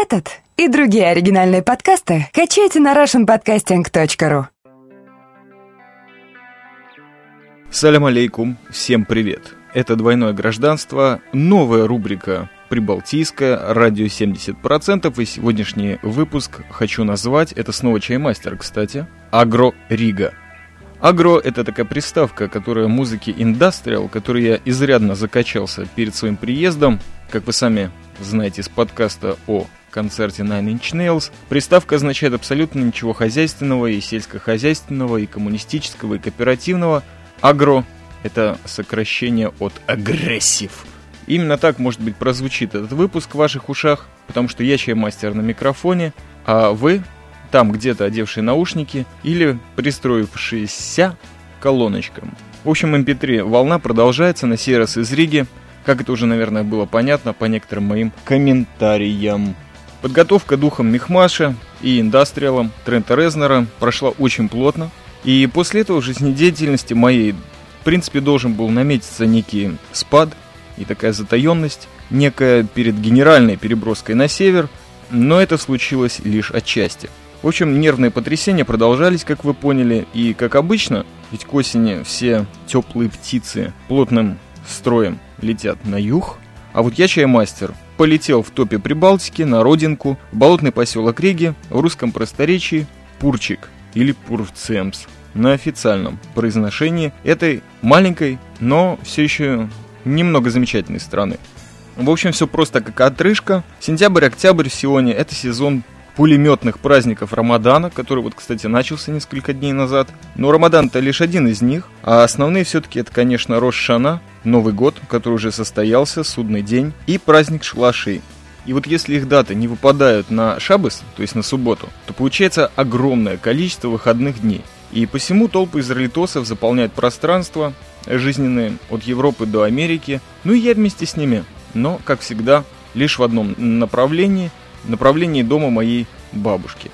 Этот и другие оригинальные подкасты качайте на russianpodcasting.ru Салям алейкум, всем привет. Это «Двойное гражданство», новая рубрика «Прибалтийская», радио 70%, и сегодняшний выпуск хочу назвать, это снова чаймастер, кстати, «Агро Рига». Агро — это такая приставка, которая музыки индастриал, которой я изрядно закачался перед своим приездом. Как вы сами знаете из подкаста о концерте Nine Inch Nails, приставка означает абсолютно ничего хозяйственного и сельскохозяйственного, и коммунистического, и кооперативного. Агро — это сокращение от агрессив. Именно так, может быть, прозвучит этот выпуск в ваших ушах, потому что я чаймастер на микрофоне, а вы там где-то одевшие наушники или пристроившиеся колоночкам. В общем, MP3 эм волна продолжается на сей раз из Риги, как это уже, наверное, было понятно по некоторым моим комментариям. Подготовка духом Мехмаша и индастриалом Трента Резнера прошла очень плотно, и после этого жизнедеятельности моей, в принципе, должен был наметиться некий спад и такая затаенность, некая перед генеральной переброской на север, но это случилось лишь отчасти. В общем, нервные потрясения продолжались, как вы поняли, и, как обычно, ведь к осени все теплые птицы плотным строем летят на юг, а вот я, чаймастер, полетел в топе Прибалтики, на родинку, в болотный поселок Риги, в русском просторечии Пурчик или Пурцемс, на официальном произношении этой маленькой, но все еще немного замечательной страны. В общем, все просто как отрыжка. Сентябрь-октябрь в Сионе – это сезон пулеметных праздников Рамадана, который вот, кстати, начался несколько дней назад. Но Рамадан-то лишь один из них, а основные все-таки это, конечно, Рош-Шана, Новый год, который уже состоялся, судный день, и праздник Шлашей. И вот если их даты не выпадают на Шабас, то есть на субботу, то получается огромное количество выходных дней. И посему толпы израильтосов заполняют пространство жизненные от Европы до Америки, ну и я вместе с ними. Но, как всегда, лишь в одном направлении – направлении дома моей бабушки.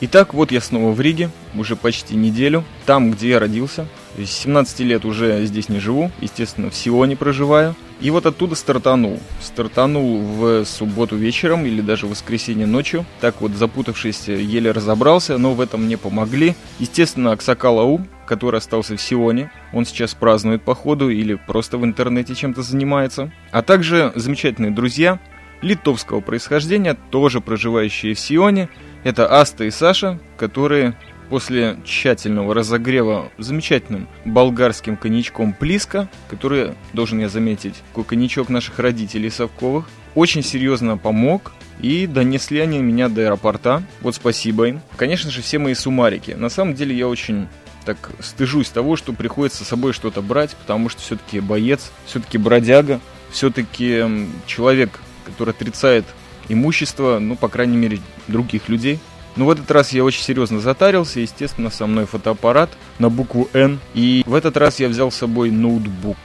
Итак, вот я снова в Риге, уже почти неделю, там, где я родился. С 17 лет уже здесь не живу, естественно, в Сионе проживаю. И вот оттуда стартанул. Стартанул в субботу вечером или даже в воскресенье ночью. Так вот, запутавшись, еле разобрался, но в этом мне помогли. Естественно, Аксакалау, который остался в Сионе. Он сейчас празднует походу или просто в интернете чем-то занимается. А также замечательные друзья литовского происхождения, тоже проживающие в Сионе. Это Аста и Саша, которые после тщательного разогрева замечательным болгарским коньячком Плиска, который, должен я заметить, такой коньячок наших родителей Совковых, очень серьезно помог, и донесли они меня до аэропорта. Вот спасибо им. Конечно же, все мои сумарики. На самом деле я очень так стыжусь того, что приходится с собой что-то брать, потому что все-таки боец, все-таки бродяга, все-таки человек, который отрицает имущество, ну, по крайней мере, других людей. Но в этот раз я очень серьезно затарился, естественно, со мной фотоаппарат на букву N, и в этот раз я взял с собой ноутбук.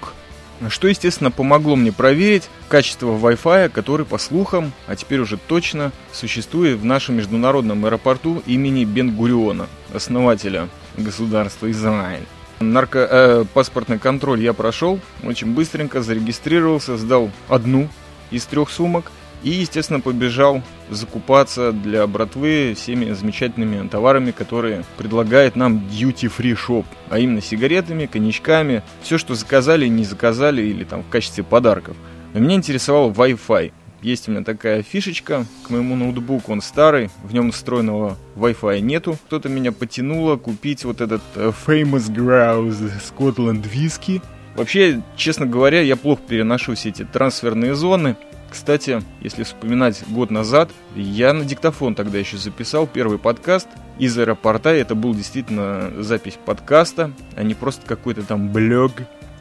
Что, естественно, помогло мне проверить качество Wi-Fi, который, по слухам, а теперь уже точно, существует в нашем международном аэропорту имени Бен-Гуриона, основателя государства Израиль. Нарко, э, паспортный контроль я прошел, очень быстренько зарегистрировался, сдал одну из трех сумок и, естественно, побежал закупаться для братвы всеми замечательными товарами, которые предлагает нам Duty Free Shop, а именно сигаретами, коньячками, все, что заказали, не заказали или там в качестве подарков. Но меня интересовал Wi-Fi. Есть у меня такая фишечка к моему ноутбуку, он старый, в нем встроенного Wi-Fi нету. Кто-то меня потянуло купить вот этот uh, Famous Grouse Scotland Whisky. Вообще, честно говоря, я плохо переношу все эти трансферные зоны. Кстати, если вспоминать год назад, я на диктофон тогда еще записал первый подкаст из аэропорта. Это был действительно запись подкаста, а не просто какой-то там блог.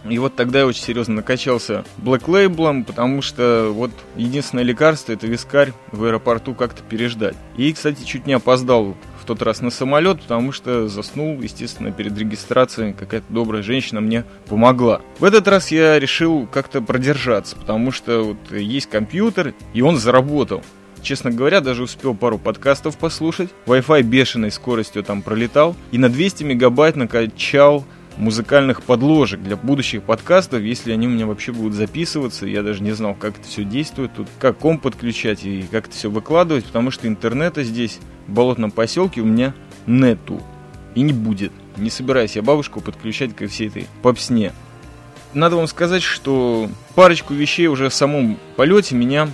И вот тогда я очень серьезно накачался Black Label, потому что вот единственное лекарство это вискарь в аэропорту как-то переждать. И, кстати, чуть не опоздал тот раз на самолет, потому что заснул, естественно, перед регистрацией. Какая-то добрая женщина мне помогла. В этот раз я решил как-то продержаться, потому что вот есть компьютер, и он заработал. Честно говоря, даже успел пару подкастов послушать. Wi-Fi бешеной скоростью там пролетал. И на 200 мегабайт накачал музыкальных подложек для будущих подкастов, если они у меня вообще будут записываться. Я даже не знал, как это все действует, тут как комп подключать и как это все выкладывать, потому что интернета здесь, в болотном поселке, у меня нету. И не будет. Не собираюсь я бабушку подключать ко всей этой попсне. Надо вам сказать, что парочку вещей уже в самом полете меня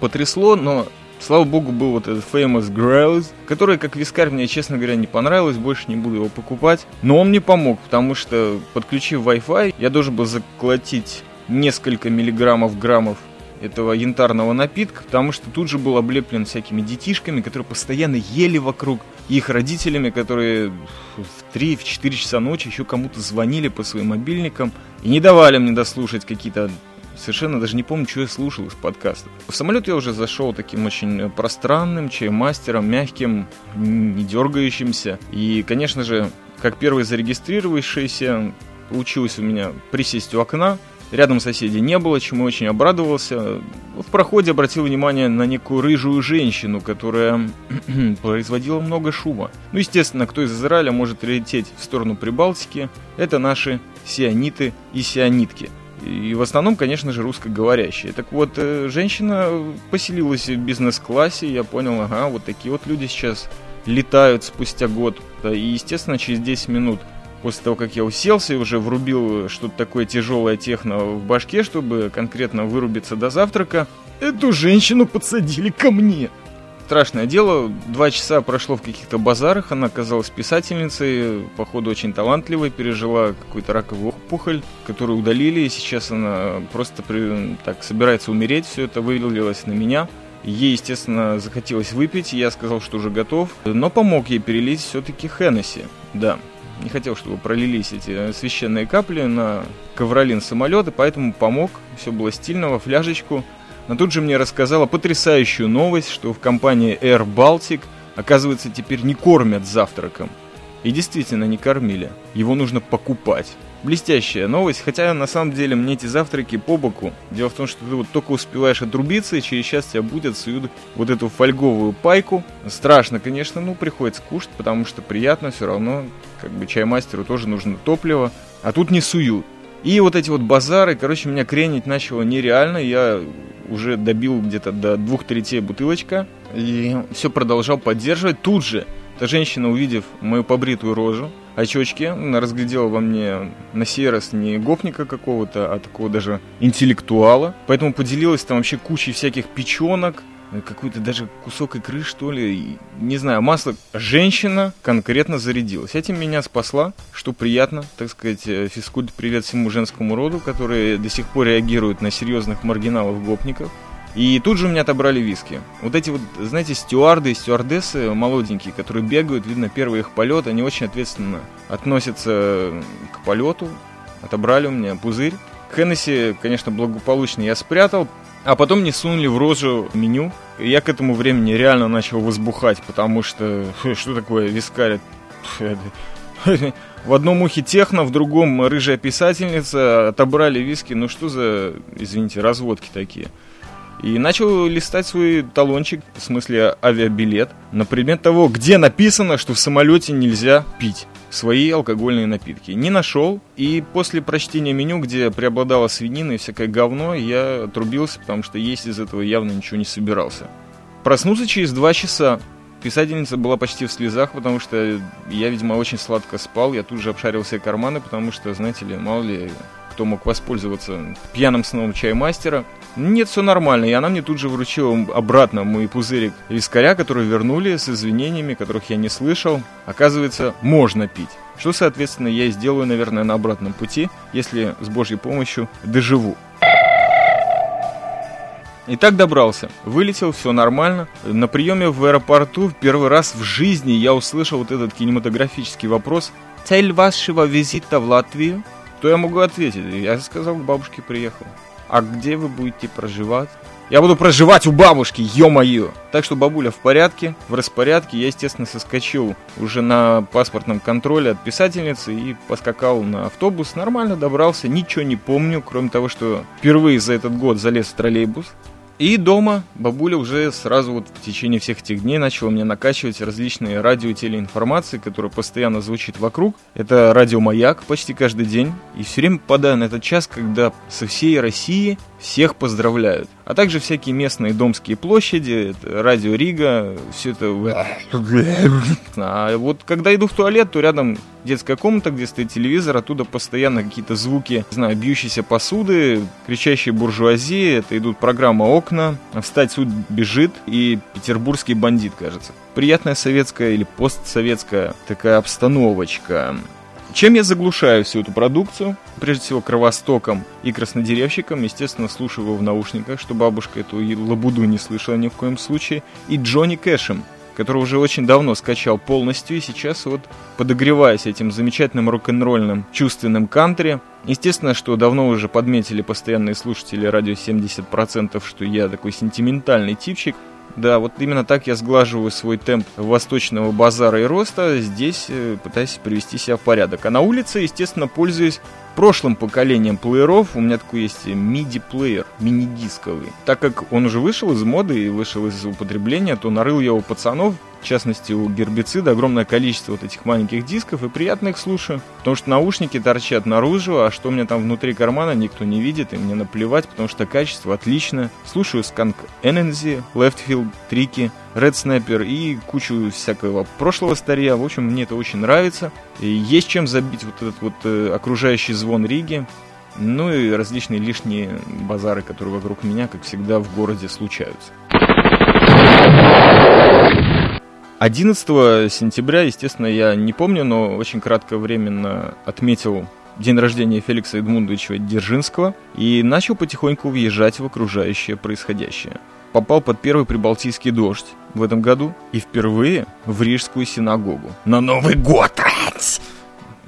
потрясло, но Слава богу, был вот этот Famous Grouse, который, как вискарь, мне, честно говоря, не понравилось, больше не буду его покупать. Но он мне помог, потому что, подключив Wi-Fi, я должен был заколотить несколько миллиграммов, граммов этого янтарного напитка, потому что тут же был облеплен всякими детишками, которые постоянно ели вокруг, их родителями, которые в 3-4 часа ночи еще кому-то звонили по своим мобильникам и не давали мне дослушать какие-то совершенно даже не помню, что я слушал из подкастов. В самолет я уже зашел таким очень пространным, чаймастером, мягким, не дергающимся. И, конечно же, как первый зарегистрировавшийся, получилось у меня присесть у окна, Рядом соседей не было, чему очень обрадовался. В проходе обратил внимание на некую рыжую женщину, которая производила много шума. Ну, естественно, кто из Израиля может лететь в сторону Прибалтики, это наши сиониты и сионитки. И в основном, конечно же, русскоговорящие. Так вот, э, женщина поселилась в бизнес-классе, я понял, ага, вот такие вот люди сейчас летают спустя год. И, естественно, через 10 минут после того, как я уселся и уже врубил что-то такое тяжелое техно в башке, чтобы конкретно вырубиться до завтрака, эту женщину подсадили ко мне страшное дело. Два часа прошло в каких-то базарах. Она оказалась писательницей, походу очень талантливой, пережила какую-то раковую опухоль, которую удалили, и сейчас она просто при, так собирается умереть. Все это вылилось на меня. Ей, естественно, захотелось выпить, я сказал, что уже готов, но помог ей перелить все-таки Хеннесси. Да, не хотел, чтобы пролились эти священные капли на ковролин самолета, поэтому помог, все было стильного, фляжечку. Но тут же мне рассказала потрясающую новость, что в компании Air Baltic, оказывается, теперь не кормят завтраком. И действительно не кормили. Его нужно покупать. Блестящая новость, хотя на самом деле мне эти завтраки по боку. Дело в том, что ты вот только успеваешь отрубиться, и через час тебя будет суют вот эту фольговую пайку. Страшно, конечно, ну приходится кушать, потому что приятно все равно, как бы чаймастеру тоже нужно топливо. А тут не суют. И вот эти вот базары, короче, меня кренить начало нереально. Я уже добил где-то до двух третей бутылочка. И все продолжал поддерживать. Тут же эта женщина, увидев мою побритую рожу, очечки, разглядела во мне на сей раз не гопника какого-то, а такого даже интеллектуала. Поэтому поделилась там вообще кучей всяких печенок, какой-то даже кусок икры, что ли, не знаю, масло. Женщина конкретно зарядилась. Этим меня спасла, что приятно, так сказать, э, физкульт привет всему женскому роду, которые до сих пор реагируют на серьезных маргиналов-гопников. И тут же у меня отобрали виски. Вот эти вот, знаете, стюарды и стюардессы молоденькие, которые бегают, видно, первый их полет, они очень ответственно относятся к полету. Отобрали у меня пузырь. Хеннесси, конечно, благополучно я спрятал, а потом мне сунули в рожу меню. И я к этому времени реально начал возбухать, потому что что такое вискарь? В одном ухе техно, в другом рыжая писательница, отобрали виски, ну что за, извините, разводки такие. И начал листать свой талончик, в смысле авиабилет, на предмет того, где написано, что в самолете нельзя пить свои алкогольные напитки. Не нашел, и после прочтения меню, где преобладала свинина и всякое говно, я отрубился, потому что есть из этого явно ничего не собирался. Проснулся через два часа. Писательница была почти в слезах, потому что я, видимо, очень сладко спал. Я тут же обшарил все карманы, потому что, знаете ли, мало ли, кто мог воспользоваться пьяным сном чаймастера. Нет, все нормально, и она мне тут же вручила обратно мой пузырик вискаря, который вернули с извинениями, которых я не слышал. Оказывается, можно пить. Что, соответственно, я и сделаю, наверное, на обратном пути, если с Божьей помощью доживу. И так добрался. Вылетел, все нормально. На приеме в аэропорту в первый раз в жизни я услышал вот этот кинематографический вопрос. Цель вашего визита в Латвию? Что я могу ответить? Я сказал, к бабушке приехал. А где вы будете проживать? Я буду проживать у бабушки, ё-моё! Так что бабуля в порядке, в распорядке. Я, естественно, соскочил уже на паспортном контроле от писательницы и поскакал на автобус. Нормально добрался, ничего не помню, кроме того, что впервые за этот год залез в троллейбус. И дома бабуля уже сразу вот в течение всех этих дней начала мне накачивать различные радио и телеинформации, которая постоянно звучит вокруг. Это радио «Маяк» почти каждый день. И все время попадаю на этот час, когда со всей России всех поздравляют. А также всякие местные домские площади, радио Рига, все это... А вот когда иду в туалет, то рядом детская комната, где стоит телевизор, оттуда постоянно какие-то звуки, не знаю, бьющейся посуды, кричащие буржуазии, это идут программа «Окна», «Встать суд бежит» и «Петербургский бандит», кажется. Приятная советская или постсоветская такая обстановочка. Чем я заглушаю всю эту продукцию? Прежде всего, кровостоком и краснодеревщиком. Естественно, слушаю его в наушниках, чтобы бабушка эту лабуду не слышала ни в коем случае. И Джонни Кэшем, который уже очень давно скачал полностью, и сейчас вот подогреваясь этим замечательным рок-н-ролльным чувственным кантри. Естественно, что давно уже подметили постоянные слушатели радио 70%, что я такой сентиментальный типчик. Да, вот именно так я сглаживаю свой темп восточного базара и роста, здесь э, пытаюсь привести себя в порядок. А на улице, естественно, пользуюсь прошлым поколением плееров. У меня такой есть MIDI-плеер, мини-дисковый. Так как он уже вышел из моды и вышел из употребления, то нарыл я у пацанов в частности у гербицида, огромное количество вот этих маленьких дисков, и приятно их слушаю, потому что наушники торчат наружу, а что у меня там внутри кармана, никто не видит, и мне наплевать, потому что качество отличное. Слушаю Skunk Enenzy, Leftfield, Трики, Red Snapper и кучу всякого прошлого старья. В общем, мне это очень нравится. И есть чем забить вот этот вот э, окружающий звон Риги. Ну и различные лишние базары, которые вокруг меня, как всегда, в городе случаются. 11 сентября, естественно, я не помню, но очень кратковременно отметил день рождения Феликса Эдмундовича Дзержинского и начал потихоньку въезжать в окружающее происходящее. Попал под первый прибалтийский дождь в этом году и впервые в Рижскую синагогу. На Новый год!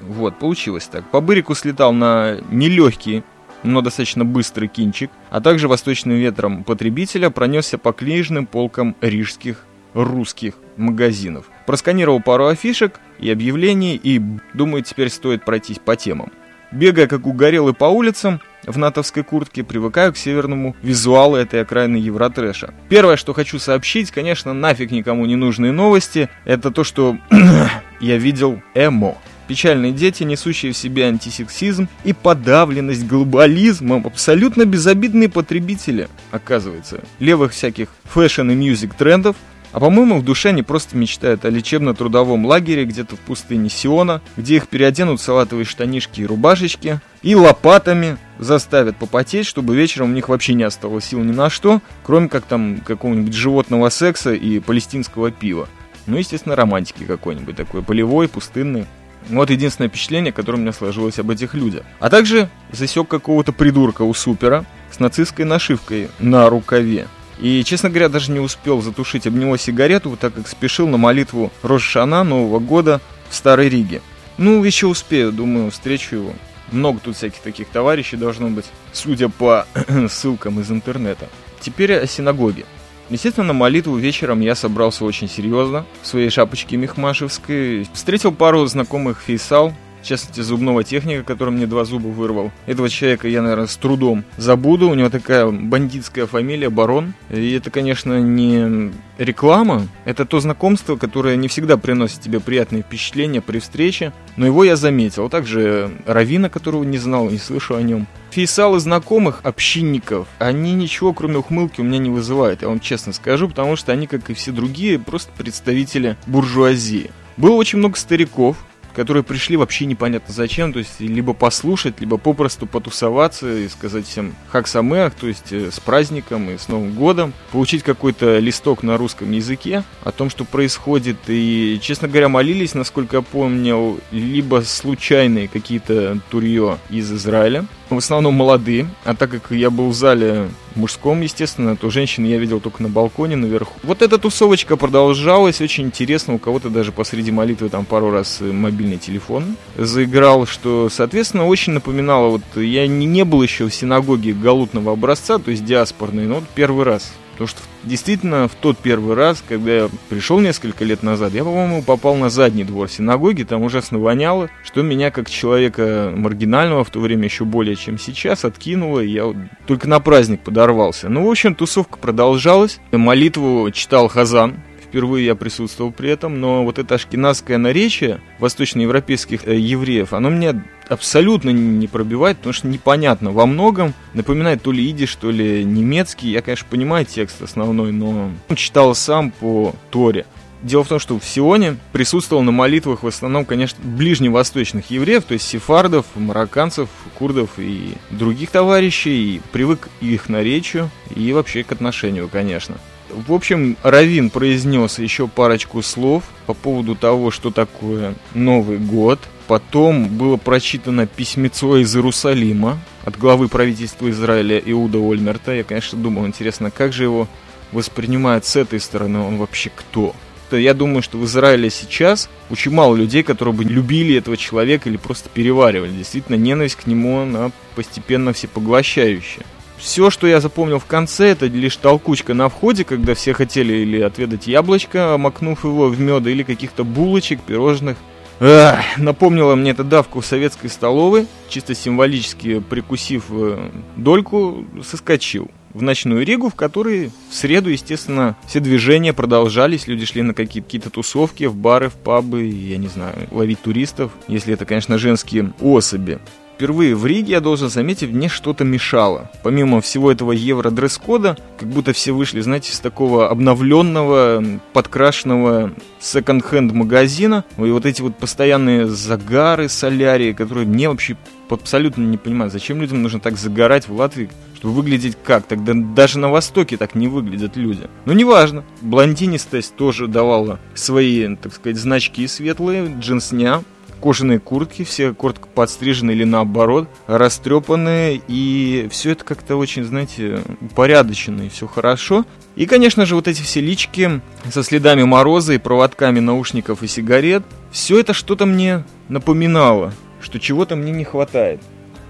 Вот, получилось так. По Бырику слетал на нелегкий но достаточно быстрый кинчик, а также восточным ветром потребителя пронесся по книжным полкам рижских русских магазинов. Просканировал пару афишек и объявлений, и думаю, теперь стоит пройтись по темам. Бегая как угорелый по улицам, в натовской куртке, привыкаю к северному визуалу этой окраины Евротрэша. Первое, что хочу сообщить, конечно, нафиг никому не нужные новости, это то, что я видел эмо. Печальные дети, несущие в себе антисексизм и подавленность глобализмом, абсолютно безобидные потребители, оказывается, левых всяких fashion и music трендов, а по-моему, в душе они просто мечтают о лечебно-трудовом лагере где-то в пустыне Сиона, где их переоденут в салатовые штанишки и рубашечки, и лопатами заставят попотеть, чтобы вечером у них вообще не осталось сил ни на что, кроме как там какого-нибудь животного секса и палестинского пива. Ну, естественно, романтики какой-нибудь такой, полевой, пустынный. Вот единственное впечатление, которое у меня сложилось об этих людях. А также засек какого-то придурка у супера с нацистской нашивкой на рукаве. И, честно говоря, даже не успел затушить об него сигарету, так как спешил на молитву Рошана Нового года в Старой Риге. Ну, еще успею, думаю, встречу его. Много тут всяких таких товарищей должно быть, судя по ссылкам из интернета. Теперь о синагоге. Естественно, на молитву вечером я собрался очень серьезно, в своей шапочке мехмашевской. Встретил пару знакомых фейсал, в частности, зубного техника, который мне два зуба вырвал. Этого человека я, наверное, с трудом забуду. У него такая бандитская фамилия Барон. И это, конечно, не реклама. Это то знакомство, которое не всегда приносит тебе приятные впечатления при встрече. Но его я заметил. А также Равина, которого не знал, не слышал о нем. Фейсалы знакомых, общинников, они ничего, кроме ухмылки, у меня не вызывают, я вам честно скажу, потому что они, как и все другие, просто представители буржуазии. Было очень много стариков, которые пришли вообще непонятно зачем, то есть либо послушать, либо попросту потусоваться и сказать всем хаксамеах, то есть э, с праздником и с Новым годом, получить какой-то листок на русском языке о том, что происходит, и, честно говоря, молились, насколько я помню, либо случайные какие-то турье из Израиля, в основном молодые, а так как я был в зале мужском, естественно, то женщин я видел только на балконе наверху. Вот эта тусовочка продолжалась, очень интересно, у кого-то даже посреди молитвы там пару раз мобильный телефон заиграл, что, соответственно, очень напоминало, вот я не, не был еще в синагоге галутного образца, то есть диаспорной, но вот первый раз Потому что действительно в тот первый раз, когда я пришел несколько лет назад, я, по-моему, попал на задний двор синагоги, там ужасно воняло, что меня как человека маргинального в то время еще более, чем сейчас, откинуло, и я вот только на праздник подорвался. Ну, в общем, тусовка продолжалась. Молитву читал Хазан, впервые я присутствовал при этом, но вот это ашкенадское наречие восточноевропейских э, евреев, оно меня абсолютно не пробивает, потому что непонятно во многом. Напоминает то ли идиш, то ли немецкий. Я, конечно, понимаю текст основной, но читал сам по Торе. Дело в том, что в Сионе присутствовал на молитвах в основном, конечно, ближневосточных евреев, то есть сефардов, марокканцев, курдов и других товарищей, и привык их наречию и вообще к отношению, конечно. В общем, Равин произнес еще парочку слов по поводу того, что такое Новый год. Потом было прочитано письмецо из Иерусалима от главы правительства Израиля Иуда Ольмерта. Я, конечно, думал, интересно, как же его воспринимают с этой стороны, он вообще кто? Я думаю, что в Израиле сейчас очень мало людей, которые бы любили этого человека или просто переваривали. Действительно, ненависть к нему, она постепенно всепоглощающая. Все, что я запомнил в конце, это лишь толкучка на входе, когда все хотели или отведать яблочко, макнув его в мед, или каких-то булочек, пирожных. Ах, напомнила мне эта давка в советской столовой, чисто символически прикусив э, дольку, соскочил в ночную Ригу, в которой в среду, естественно, все движения продолжались, люди шли на какие-то тусовки, в бары, в пабы, я не знаю, ловить туристов, если это, конечно, женские особи впервые в Риге, я должен заметить, мне что-то мешало. Помимо всего этого евро-дресс-кода, как будто все вышли, знаете, с такого обновленного, подкрашенного секонд-хенд магазина. И вот эти вот постоянные загары, солярии, которые мне вообще абсолютно не понимаю, зачем людям нужно так загорать в Латвии, чтобы выглядеть как? Тогда даже на Востоке так не выглядят люди. Но неважно. Блондинистость тоже давала свои, так сказать, значки светлые, джинсня, кожаные куртки, все коротко подстрижены или наоборот, растрепанные, и все это как-то очень, знаете, упорядочено, и все хорошо. И, конечно же, вот эти все лички со следами мороза и проводками наушников и сигарет, все это что-то мне напоминало, что чего-то мне не хватает.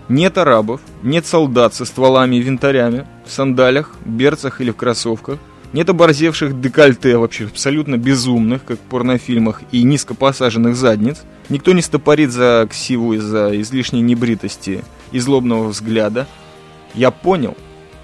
Нет арабов, нет солдат со стволами и винтарями, в сандалях, берцах или в кроссовках, нет оборзевших декольте, вообще абсолютно безумных, как в порнофильмах, и низко посаженных задниц. Никто не стопорит за ксиву из-за излишней небритости и злобного взгляда. Я понял.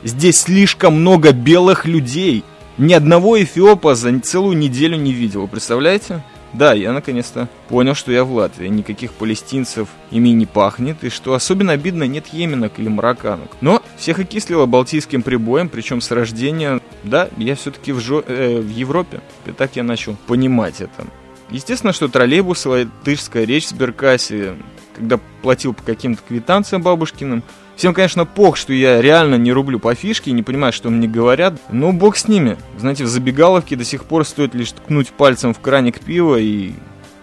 Здесь слишком много белых людей. Ни одного эфиопа за целую неделю не видел, представляете? Да, я наконец-то понял, что я в Латвии. Никаких палестинцев ими не пахнет, и что особенно обидно, нет еменок или марокканок. Но всех окислило балтийским прибоем, причем с рождения. Да, я все-таки в, жо... э, в Европе. И так я начал понимать это. Естественно, что троллейбусы, латышская речь в Сберкассе, когда платил по каким-то квитанциям бабушкиным, Всем, конечно, пох, что я реально не рублю по фишке и не понимаю, что мне говорят. Но бог с ними. Знаете, в забегаловке до сих пор стоит лишь ткнуть пальцем в краник пива и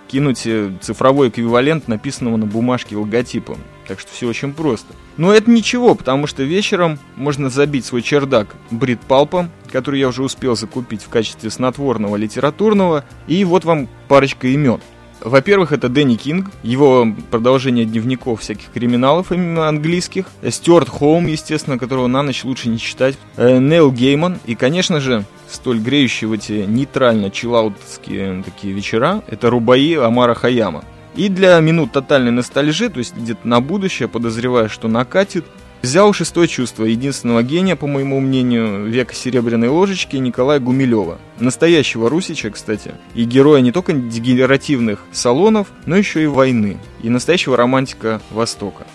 кинуть э, цифровой эквивалент написанного на бумажке логотипом. Так что все очень просто. Но это ничего, потому что вечером можно забить свой чердак брит-палпом, который я уже успел закупить в качестве снотворного литературного, и вот вам парочка имен. Во-первых, это Дэнни Кинг, его продолжение дневников всяких криминалов именно английских. Стюарт Хоум, естественно, которого на ночь лучше не читать. Э, Нейл Гейман. И, конечно же, столь греющие в эти нейтрально чиллаутские такие вечера, это Рубаи Амара Хаяма. И для минут тотальной ностальжи, то есть где-то на будущее, подозревая, что накатит, Взял шестое чувство единственного гения, по моему мнению, века серебряной ложечки Николая Гумилева. Настоящего русича, кстати. И героя не только дегенеративных салонов, но еще и войны. И настоящего романтика Востока.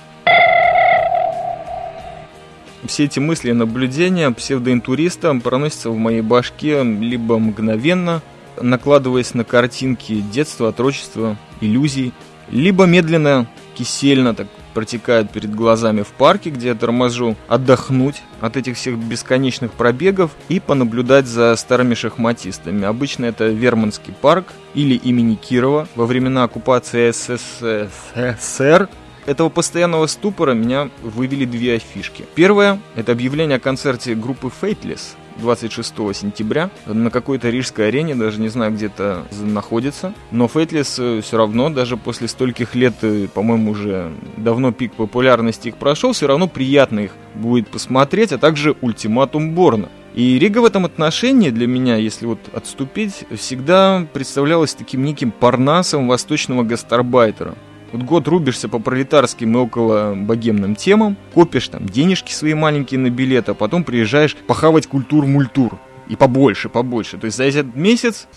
Все эти мысли и наблюдения псевдоинтуриста проносятся в моей башке либо мгновенно, накладываясь на картинки детства, отрочества, иллюзий, либо медленно, кисельно, так протекает перед глазами в парке, где я торможу, отдохнуть от этих всех бесконечных пробегов и понаблюдать за старыми шахматистами. Обычно это Верманский парк или имени Кирова во времена оккупации СССР этого постоянного ступора меня вывели две афишки. Первое – это объявление о концерте группы Fateless, 26 сентября на какой-то рижской арене, даже не знаю, где это находится. Но Фейтлис э, все равно, даже после стольких лет, э, по-моему, уже давно пик популярности их прошел, все равно приятно их будет посмотреть, а также ультиматум Борна. И Рига в этом отношении для меня, если вот отступить, всегда представлялась таким неким парнасом восточного гастарбайтера. Вот год рубишься по пролетарским и около богемным темам, копишь там денежки свои маленькие на билет, а потом приезжаешь похавать культур-мультур. И побольше, побольше. То есть за этот месяц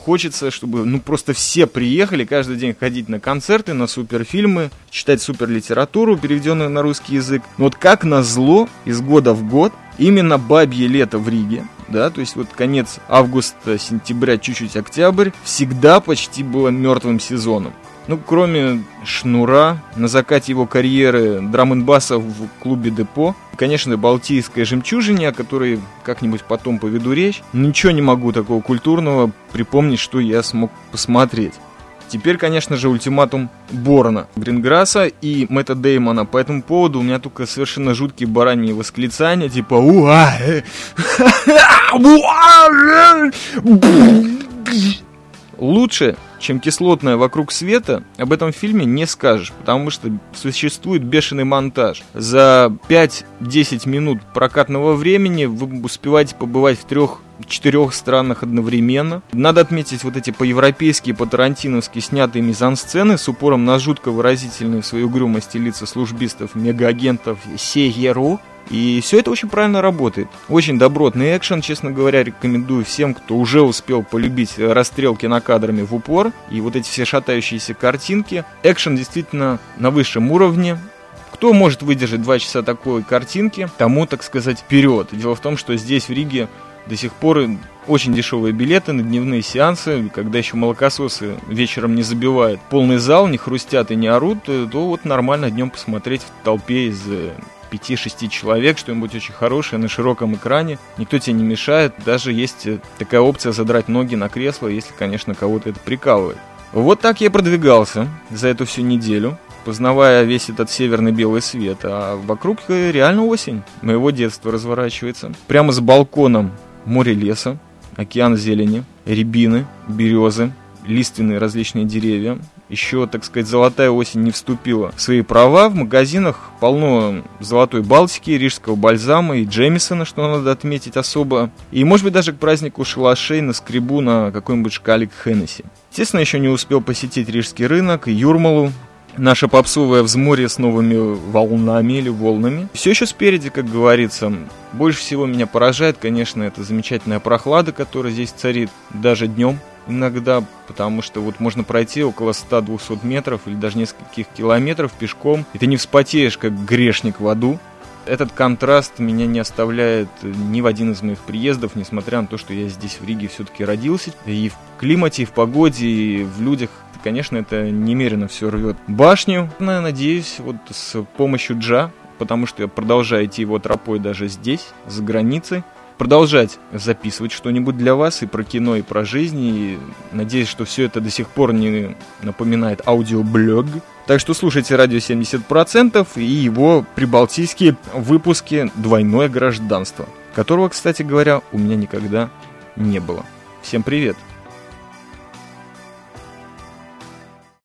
хочется, чтобы ну просто все приехали каждый день ходить на концерты, на суперфильмы, читать суперлитературу, переведенную на русский язык. Но вот как назло, из года в год, именно бабье лето в Риге, да, то есть вот конец августа, сентября, чуть-чуть октябрь, всегда почти было мертвым сезоном. Ну, кроме Шнура, на закате его карьеры драм баса в клубе Депо, конечно, Балтийская жемчужине, о которой как-нибудь потом поведу речь, ничего не могу такого культурного припомнить, что я смог посмотреть. Теперь, конечно же, ультиматум Борна, Гринграсса и Мэтта Деймона. По этому поводу у меня только совершенно жуткие бараньи восклицания, типа «Уа!» Лучше чем кислотная вокруг света, об этом фильме не скажешь, потому что существует бешеный монтаж. За 5-10 минут прокатного времени вы успеваете побывать в трех четырех странах одновременно. Надо отметить вот эти по-европейски, по-тарантиновски снятые мизансцены с упором на жутко выразительные в своей угрюмости лица службистов, мегаагентов Сееру. И все это очень правильно работает. Очень добротный экшен, честно говоря, рекомендую всем, кто уже успел полюбить расстрел кинокадрами в упор и вот эти все шатающиеся картинки. Экшен действительно на высшем уровне. Кто может выдержать два часа такой картинки, тому, так сказать, вперед. Дело в том, что здесь, в Риге, до сих пор очень дешевые билеты на дневные сеансы, когда еще молокососы вечером не забивают полный зал, не хрустят и не орут, то вот нормально днем посмотреть в толпе из 5-6 человек, что-нибудь очень хорошее на широком экране. Никто тебе не мешает. Даже есть э, такая опция задрать ноги на кресло, если, конечно, кого-то это прикалывает. Вот так я продвигался за эту всю неделю, познавая весь этот северный белый свет. А вокруг э, реально осень моего детства разворачивается. Прямо с балконом море леса, океан зелени, рябины, березы, лиственные различные деревья, еще, так сказать, золотая осень не вступила в свои права. В магазинах полно золотой Балтики, рижского бальзама и Джемисона, что надо отметить особо. И, может быть, даже к празднику шалашей на скребу на какой-нибудь шкалик Хеннесси. Естественно, еще не успел посетить рижский рынок, Юрмалу, Наша попсовая взморье с новыми волнами или волнами. Все еще спереди, как говорится. Больше всего меня поражает, конечно, это замечательная прохлада, которая здесь царит даже днем иногда, потому что вот можно пройти около 100-200 метров или даже нескольких километров пешком, и ты не вспотеешь, как грешник в аду. Этот контраст меня не оставляет ни в один из моих приездов, несмотря на то, что я здесь в Риге все-таки родился. И в климате, и в погоде, и в людях конечно, это немерено все рвет башню. Я надеюсь, вот с помощью Джа, потому что я продолжаю идти его тропой даже здесь, за границей, продолжать записывать что-нибудь для вас и про кино, и про жизнь. И надеюсь, что все это до сих пор не напоминает аудиоблог. Так что слушайте радио 70% и его прибалтийские выпуски «Двойное гражданство», которого, кстати говоря, у меня никогда не было. Всем привет!